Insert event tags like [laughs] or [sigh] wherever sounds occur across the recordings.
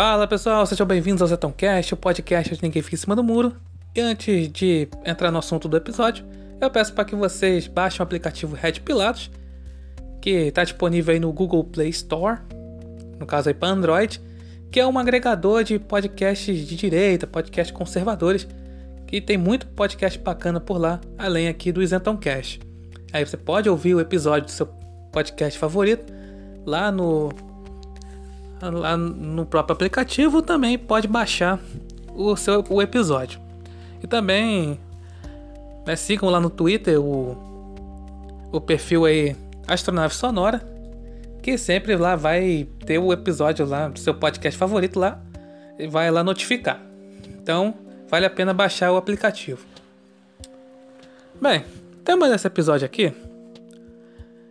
Fala pessoal, sejam bem-vindos ao Zetãocast, o podcast onde ninguém fica em cima do muro. E antes de entrar no assunto do episódio, eu peço para que vocês baixem o aplicativo Red Pilatos, que está disponível aí no Google Play Store, no caso aí para Android, que é um agregador de podcasts de direita, podcasts conservadores, que tem muito podcast bacana por lá, além aqui do Isentãocast. Aí você pode ouvir o episódio do seu podcast favorito lá no lá no próprio aplicativo também pode baixar o seu o episódio. E também né, sigam lá no Twitter o, o perfil aí Astronave Sonora, que sempre lá vai ter o episódio lá do seu podcast favorito lá e vai lá notificar. Então, vale a pena baixar o aplicativo. Bem, tema desse episódio aqui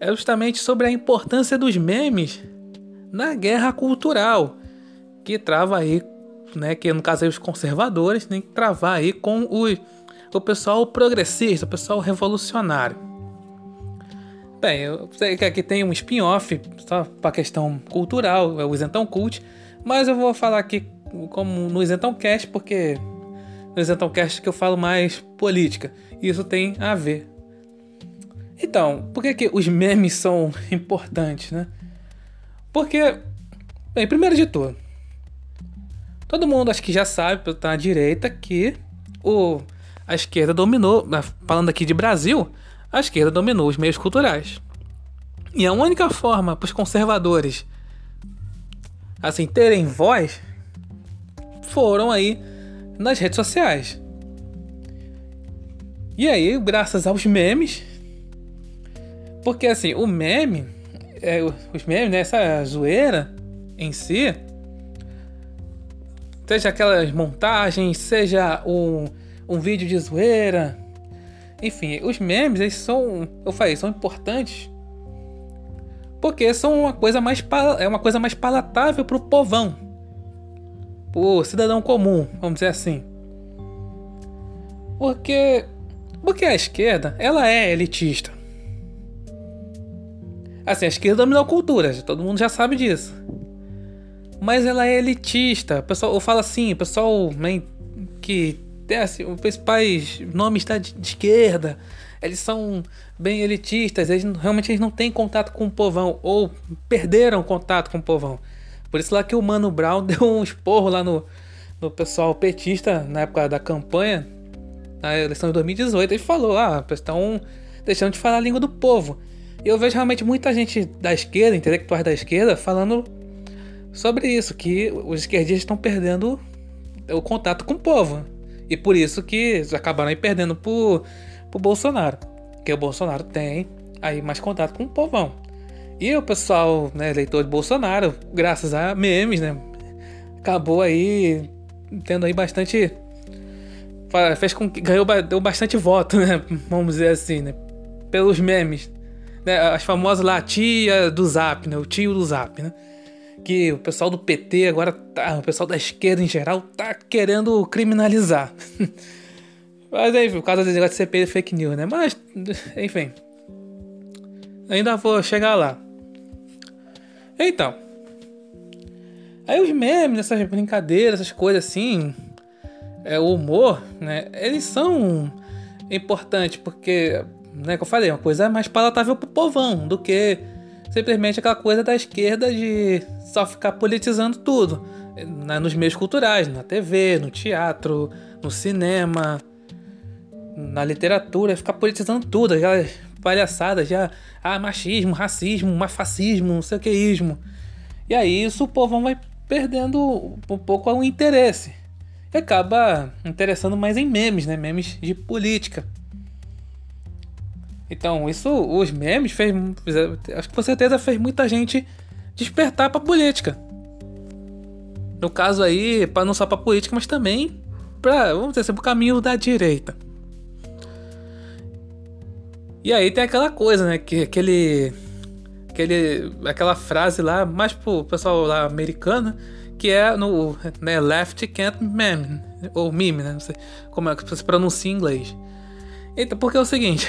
é justamente sobre a importância dos memes na guerra cultural que trava aí, né, que no caso aí os conservadores tem que travar aí com o, o pessoal progressista, o pessoal revolucionário. Bem, eu sei que aqui tem um spin-off só para questão cultural, é o Isentão Cult, mas eu vou falar aqui como no Isentão Cast, porque no Isentão Cast que eu falo mais política. E isso tem a ver. Então, por que, que os memes são [laughs] importantes, né? Porque, bem, primeiro de tudo, todo mundo acho que já sabe, pelo tá na direita, que o, a esquerda dominou, falando aqui de Brasil, a esquerda dominou os meios culturais. E a única forma para os conservadores assim terem voz foram aí nas redes sociais. E aí, graças aos memes, porque assim, o meme é, os memes, né? Essa zoeira em si, seja aquelas montagens, seja um, um vídeo de zoeira, enfim, os memes, eles são, eu falei, são importantes porque são uma coisa mais é uma coisa mais palatável pro povão, pro cidadão comum, vamos dizer assim. Porque porque a esquerda, ela é elitista. Assim, a esquerda dominou a cultura, todo mundo já sabe disso. Mas ela é elitista. O pessoal eu falo assim, o pessoal né, que tem assim, os principais nomes da de esquerda, eles são bem elitistas, eles realmente eles não têm contato com o povão, ou perderam contato com o povão. Por isso lá que o Mano Brown [laughs] deu um esporro lá no, no pessoal petista na época da campanha, na eleição de 2018, ele falou: ah, estão deixando de falar a língua do povo. E eu vejo realmente muita gente da esquerda, intelectuais da esquerda, falando sobre isso, que os esquerdistas estão perdendo o contato com o povo. E por isso que acabaram aí perdendo pro, pro Bolsonaro. Porque o Bolsonaro tem aí mais contato com o povão. E o pessoal, né, eleitor de Bolsonaro, graças a memes, né, acabou aí tendo aí bastante fez com que ganhou deu bastante voto, né, [laughs] vamos dizer assim, né, pelos memes né, as famosas lá, tia do Zap, né? O tio do Zap, né? Que o pessoal do PT agora tá, o pessoal da esquerda em geral tá querendo criminalizar. [laughs] Mas enfim, por causa do negócio de CPI fake news, né? Mas, enfim. Ainda vou chegar lá. Então. Aí os memes, essas brincadeiras, essas coisas assim, é, o humor, né? Eles são importantes porque né, que eu falei, uma coisa mais palatável pro povão do que simplesmente aquela coisa da esquerda de só ficar politizando tudo. Né, nos meios culturais, na TV, no teatro, no cinema, na literatura, ficar politizando tudo, aquelas palhaçadas já, ah, machismo, racismo, fascismo, não sei o que ismo. E aí isso o povão vai perdendo um pouco o interesse. E acaba interessando mais em memes, né? Memes de política. Então, isso, os memes fez, acho que com certeza fez muita gente despertar para política. No caso aí, para não só para política, mas também para, vamos dizer assim, pro caminho da direita. E aí tem aquela coisa, né, que aquele aquele aquela frase lá, mais pro pessoal lá americano, que é no né, left can't meme, ou meme, né, não sei como é que se pronuncia em inglês. Então, porque é o seguinte,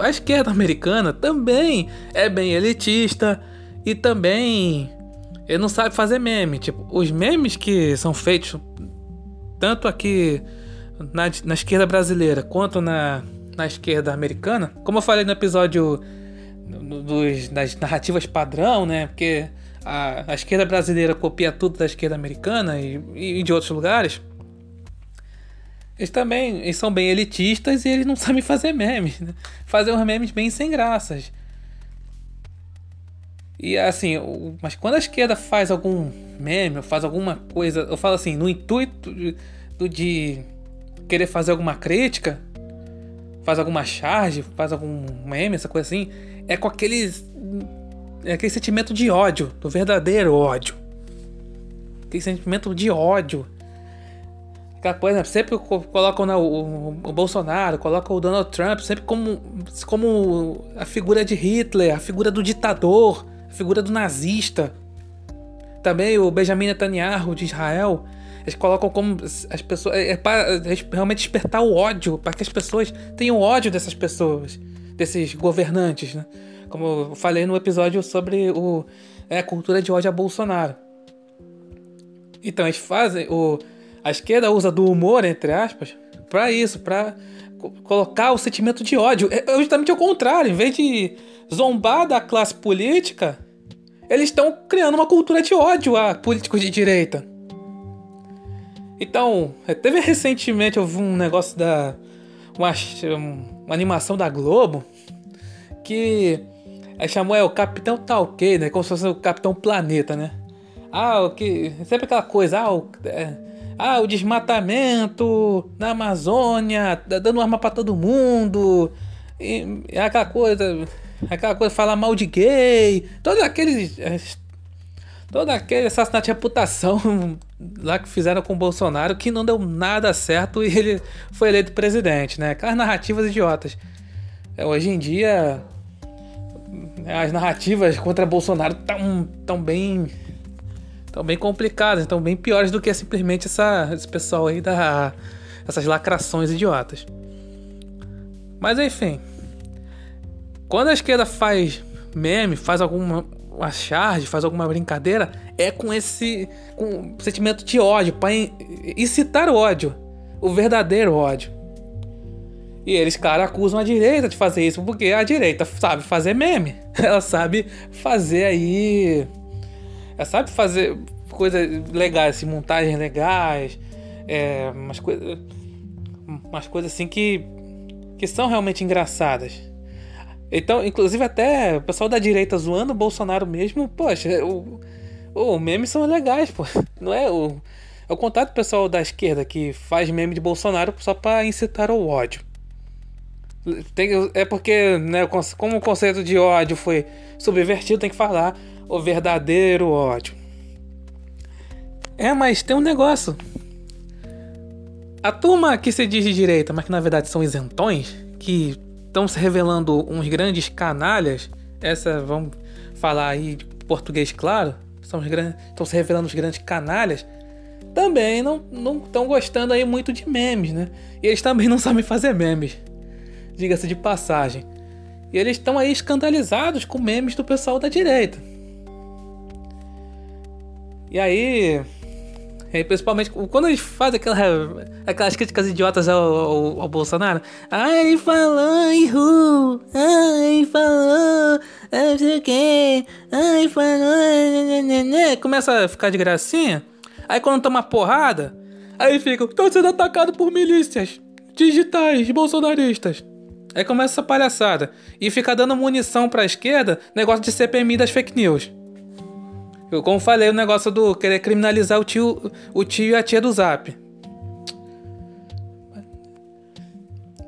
a esquerda americana também é bem elitista e também ele não sabe fazer meme. Tipo, os memes que são feitos tanto aqui na, na esquerda brasileira quanto na, na esquerda americana, como eu falei no episódio dos, das narrativas padrão, né? Porque a, a esquerda brasileira copia tudo da esquerda americana e, e de outros lugares. Eles também eles são bem elitistas e eles não [laughs] sabem fazer memes. Né? Fazer uns memes bem sem graças. E assim, mas quando a esquerda faz algum meme, faz alguma coisa, eu falo assim, no intuito de, de querer fazer alguma crítica, faz alguma charge, faz algum meme, essa coisa assim, é com aqueles. É aquele sentimento de ódio, do verdadeiro ódio. Aquele sentimento de ódio. Aquela coisa, sempre colocam né, o, o, Bolsonaro, colocam o Donald Trump, sempre como, como a figura de Hitler, a figura do ditador, a figura do nazista. Também o Benjamin Netanyahu de Israel eles colocam como as pessoas. É, é para realmente despertar o ódio, para que as pessoas tenham ódio dessas pessoas, desses governantes, né? Como eu falei no episódio sobre o, é, a cultura de ódio a Bolsonaro. Então, eles fazem. O, a esquerda usa do humor, entre aspas, para isso, para colocar o sentimento de ódio. É, é justamente o contrário. Em vez de zombar da classe política, eles estão criando uma cultura de ódio a políticos de direita. Então, é, teve recentemente, eu vi um negócio da. Uma, uma animação da Globo que é, chamou é, o Capitão Talquei, né? Como se fosse o Capitão Planeta, né? Ah, o que. Sempre aquela coisa, ah, o, é, ah, o desmatamento na Amazônia, dando arma para todo mundo. E, é aquela coisa. Aquela coisa, falar mal de gay. Todos aqueles é, todo aquele assassinato de reputação lá que fizeram com o Bolsonaro que não deu nada certo e ele foi eleito presidente, né? Aquelas narrativas idiotas. É, hoje em dia, as narrativas contra Bolsonaro estão tão bem tão bem complicadas, estão bem piores do que simplesmente essa, esse pessoal aí da essas lacrações idiotas. Mas enfim, quando a esquerda faz meme, faz alguma uma charge, faz alguma brincadeira, é com esse com sentimento de ódio, para incitar o ódio, o verdadeiro ódio. E eles, cara, acusam a direita de fazer isso, porque a direita sabe fazer meme. [laughs] Ela sabe fazer aí. Ela sabe fazer coisas legais, assim, montagens legais, é, umas coisas. Umas coisas assim que. que são realmente engraçadas. Então, inclusive até o pessoal da direita zoando o Bolsonaro mesmo, poxa, o, o memes são legais, pô. [laughs] Não é o. É o contato do pessoal da esquerda que faz meme de Bolsonaro só para incitar o ódio. Tem, é porque, né, como o conceito de ódio foi subvertido, tem que falar o verdadeiro ódio. É, mas tem um negócio. A turma que se diz de direita, mas que na verdade são isentões, que estão se revelando uns grandes canalhas. Essa, vamos falar aí de português claro, são estão se revelando os grandes canalhas. Também não estão gostando aí muito de memes, né? E eles também não sabem fazer memes, diga-se de passagem. E eles estão aí escandalizados com memes do pessoal da direita. E aí, é, principalmente quando eles fazem aquela, aquelas críticas idiotas ao, ao, ao Bolsonaro. Ai, falou, Ihu! Ai, falou! Não sei o que! Ai, falou! Começa a ficar de gracinha. Aí quando toma porrada, aí fica, tô sendo atacado por milícias digitais bolsonaristas. Aí começa essa palhaçada. E fica dando munição pra esquerda, negócio de CPMI das fake news. Eu, como falei, o negócio do querer criminalizar o tio, o tio e a tia do zap.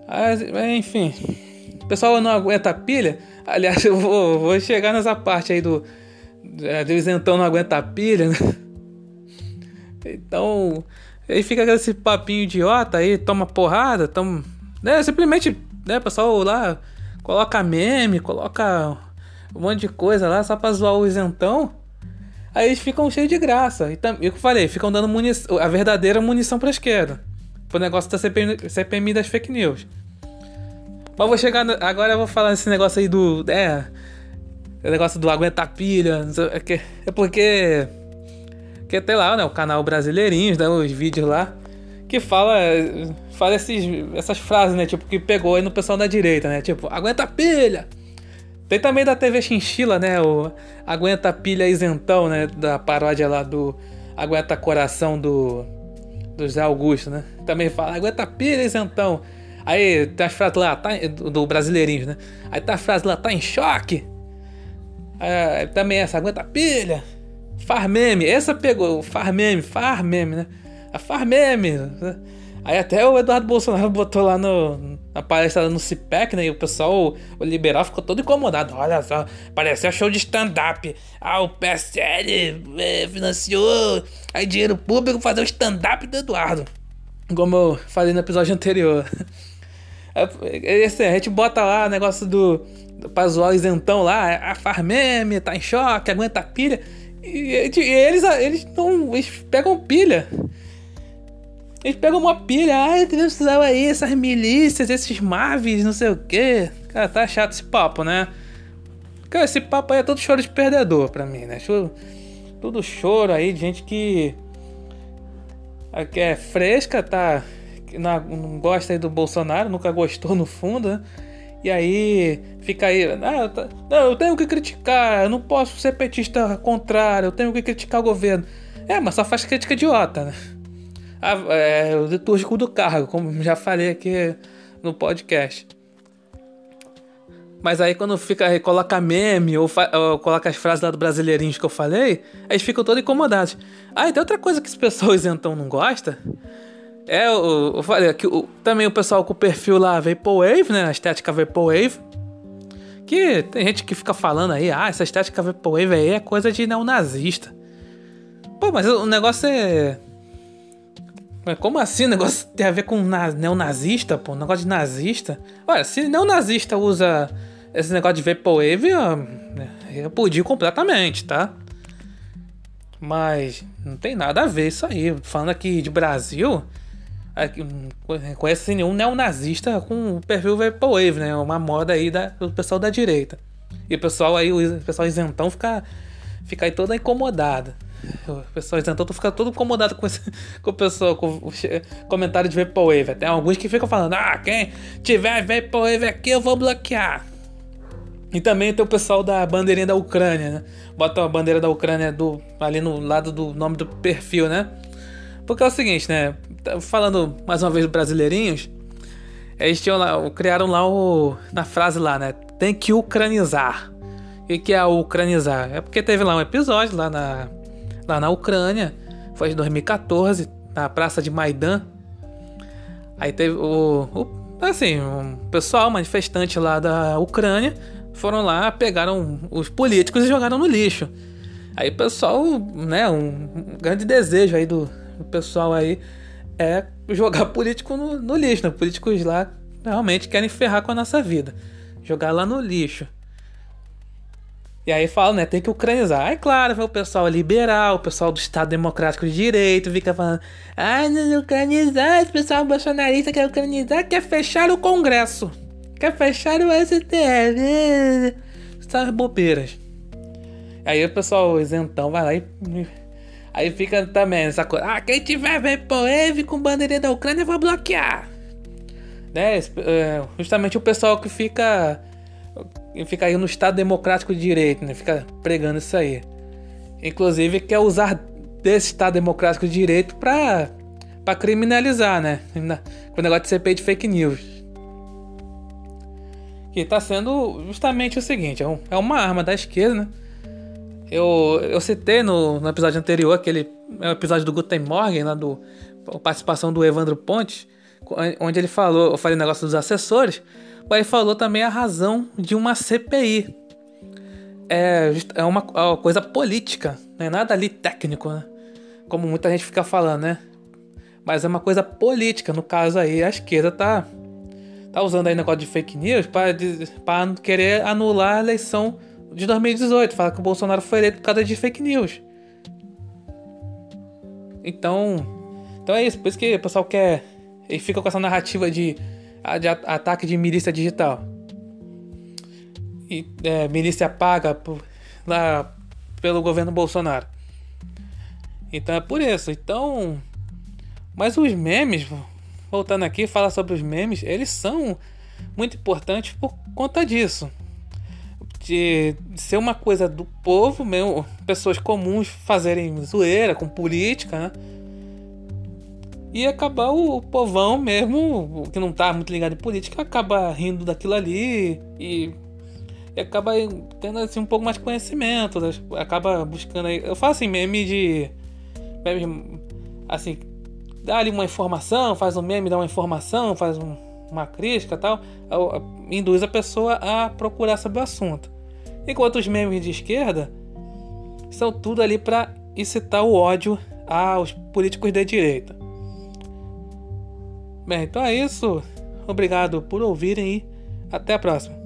Mas, enfim. O pessoal não aguenta pilha. Aliás, [laughs] eu vou, vou chegar nessa parte aí do. É, do isentão não aguenta pilha, né? Então. Aí fica esse papinho idiota aí, toma porrada, toma. Né, simplesmente, né, pessoal lá coloca meme, coloca um monte de coisa lá só pra zoar o isentão. Aí eles ficam cheios de graça. E tam, eu falei, ficam dando munição, a verdadeira munição pra esquerda. Pro negócio da CPMI, CPMI das fake news. Mas vou chegar. No, agora eu vou falar desse negócio aí do. É. O negócio do aguenta pilha. É, que, é porque. Que tem lá, né? O canal Brasileirinhos, né, os vídeos lá. Que fala. Fala esses, essas frases, né? Tipo, que pegou aí no pessoal da direita, né? Tipo, aguenta pilha! Tem também da TV Chinchila, né? O Aguenta Pilha Isentão, né? Da paródia lá do Aguenta Coração do, do Zé Augusto, né? Também fala Aguenta Pilha Isentão. Aí tem as frases lá, tá, do, Brasileirinho, né? Aí tá a frase lá, tá em choque. É, também essa, aguenta pilha. Farmeme, essa pegou, farmeme, farmeme, né? A farmeme. Aí até o Eduardo Bolsonaro [laughs] botou lá no, na palestra no CIPEC, né? E o pessoal, o liberal, ficou todo incomodado. Olha só, pareceu show de stand-up. Ah, o PSL é, financiou aí dinheiro público fazer o stand-up do Eduardo. Como eu falei no episódio anterior. Esse, [laughs] a gente bota lá o negócio do, do o isentão lá, a Farmeme tá em choque, aguenta pilha. E, e, eles, eles, não, eles pegam pilha. Eles pegam uma pilha, ai, precisava aí essas milícias, esses maves, não sei o que. Cara, tá chato esse papo, né? Cara, esse papo aí é todo choro de perdedor pra mim, né? Tudo choro aí de gente que. que é fresca, tá não, não gosta aí do Bolsonaro, nunca gostou no fundo, né? E aí fica aí, ah, não, eu tenho que criticar, eu não posso ser petista contrário, eu tenho que criticar o governo. É, mas só faz crítica idiota, né? Ah, é, o litúrgico do cargo, como já falei aqui no podcast. Mas aí quando fica, coloca meme ou, ou, coloca as frases lá do Brasileirinhos que eu falei, eles ficam todos incomodados. Ah, e tem outra coisa que as pessoas então não gostam é, eu, eu falei que também o pessoal com o perfil lá Vaporwave, né? A estética Vaporwave. Que tem gente que fica falando aí, ah, essa estética Vaporwave aí é coisa de neonazista. Pô, mas o negócio é. Como assim o negócio tem a ver com neonazista, pô? Negócio de nazista? Olha, se neonazista usa esse negócio de Vaporwave, eu, eu podia completamente, tá? Mas não tem nada a ver isso aí. Falando aqui de Brasil, conhece nenhum neonazista com o perfil Vaporwave, né? Uma moda aí da, do pessoal da direita. E o pessoal aí, o pessoal isentão fica, fica aí toda incomodada. O pessoal isentão fica todo incomodado com, esse, [laughs] com o pessoal, com o comentário de Vaporwave. Tem alguns que ficam falando, ah, quem tiver Vaporwave aqui eu vou bloquear. E também tem o pessoal da bandeirinha da Ucrânia, né? Bota a bandeira da Ucrânia do, ali no lado do nome do perfil, né? Porque é o seguinte, né? Tá falando mais uma vez Brasileirinhos, eles tinham lá, criaram lá o. Na frase lá, né? Tem que ucranizar. O que é ucranizar? É porque teve lá um episódio lá na, lá na Ucrânia, foi em 2014, na praça de Maidan. Aí teve o, o assim, um pessoal manifestante lá da Ucrânia foram lá, pegaram os políticos e jogaram no lixo. Aí o pessoal, né, um grande desejo aí do, o pessoal aí é jogar [laughs] político no, no lixo, né? Políticos lá realmente querem ferrar com a nossa vida. Jogar lá no lixo. E aí fala, né? Tem que ucranizar. Aí, claro, o pessoal liberal, o pessoal do Estado Democrático de Direito fica falando: ah, não ucranizar, esse pessoal bolsonarista quer ucranizar, quer fechar o Congresso, quer fechar o STF. Essas bobeiras. Aí o pessoal isentão vai lá e Aí fica também essa coisa. Ah, quem tiver Vaporwave com bandeirinha da Ucrânia vai bloquear. Né? É, justamente o pessoal que fica. Fica aí no Estado Democrático de Direito, né? Fica pregando isso aí. Inclusive quer usar desse Estado Democrático de Direito pra, pra criminalizar, né? Com o negócio de CPI de fake news. Que tá sendo justamente o seguinte: é, é uma arma da esquerda, né? Eu, eu citei no, no episódio anterior, aquele é episódio do Guten Morgen, lá do participação do Evandro Pontes, onde ele falou, eu falei o negócio dos assessores, mas ele falou também a razão de uma CPI. É, é uma, é uma coisa política, não é nada ali técnico, né? Como muita gente fica falando, né? Mas é uma coisa política, no caso aí a esquerda tá, tá usando aí negócio de fake news para querer anular a eleição de 2018, fala que o Bolsonaro foi eleito por causa de fake news. Então, então é isso, por isso que o pessoal quer e fica com essa narrativa de, de ataque de milícia digital. é, milícia paga por, lá pelo governo Bolsonaro. Então é por isso. Então. Mas os memes, voltando aqui, falar sobre os memes, eles são muito importantes por conta disso. De ser uma coisa do povo, mesmo, pessoas comuns fazerem zoeira com política, né? E acabar o povão mesmo, que não tá muito ligado em política, acaba rindo daquilo ali e, e acaba tendo assim, um pouco mais de conhecimento, né? acaba buscando aí. Eu faço assim, meme de. Meme, assim, dá ali uma informação, faz um meme, dá uma informação, faz um, uma crítica tal, induz a pessoa a procurar sobre o assunto. Enquanto os memes de esquerda são tudo ali para incitar o ódio aos políticos da direita. Bem, então é isso. Obrigado por ouvirem e até a próxima.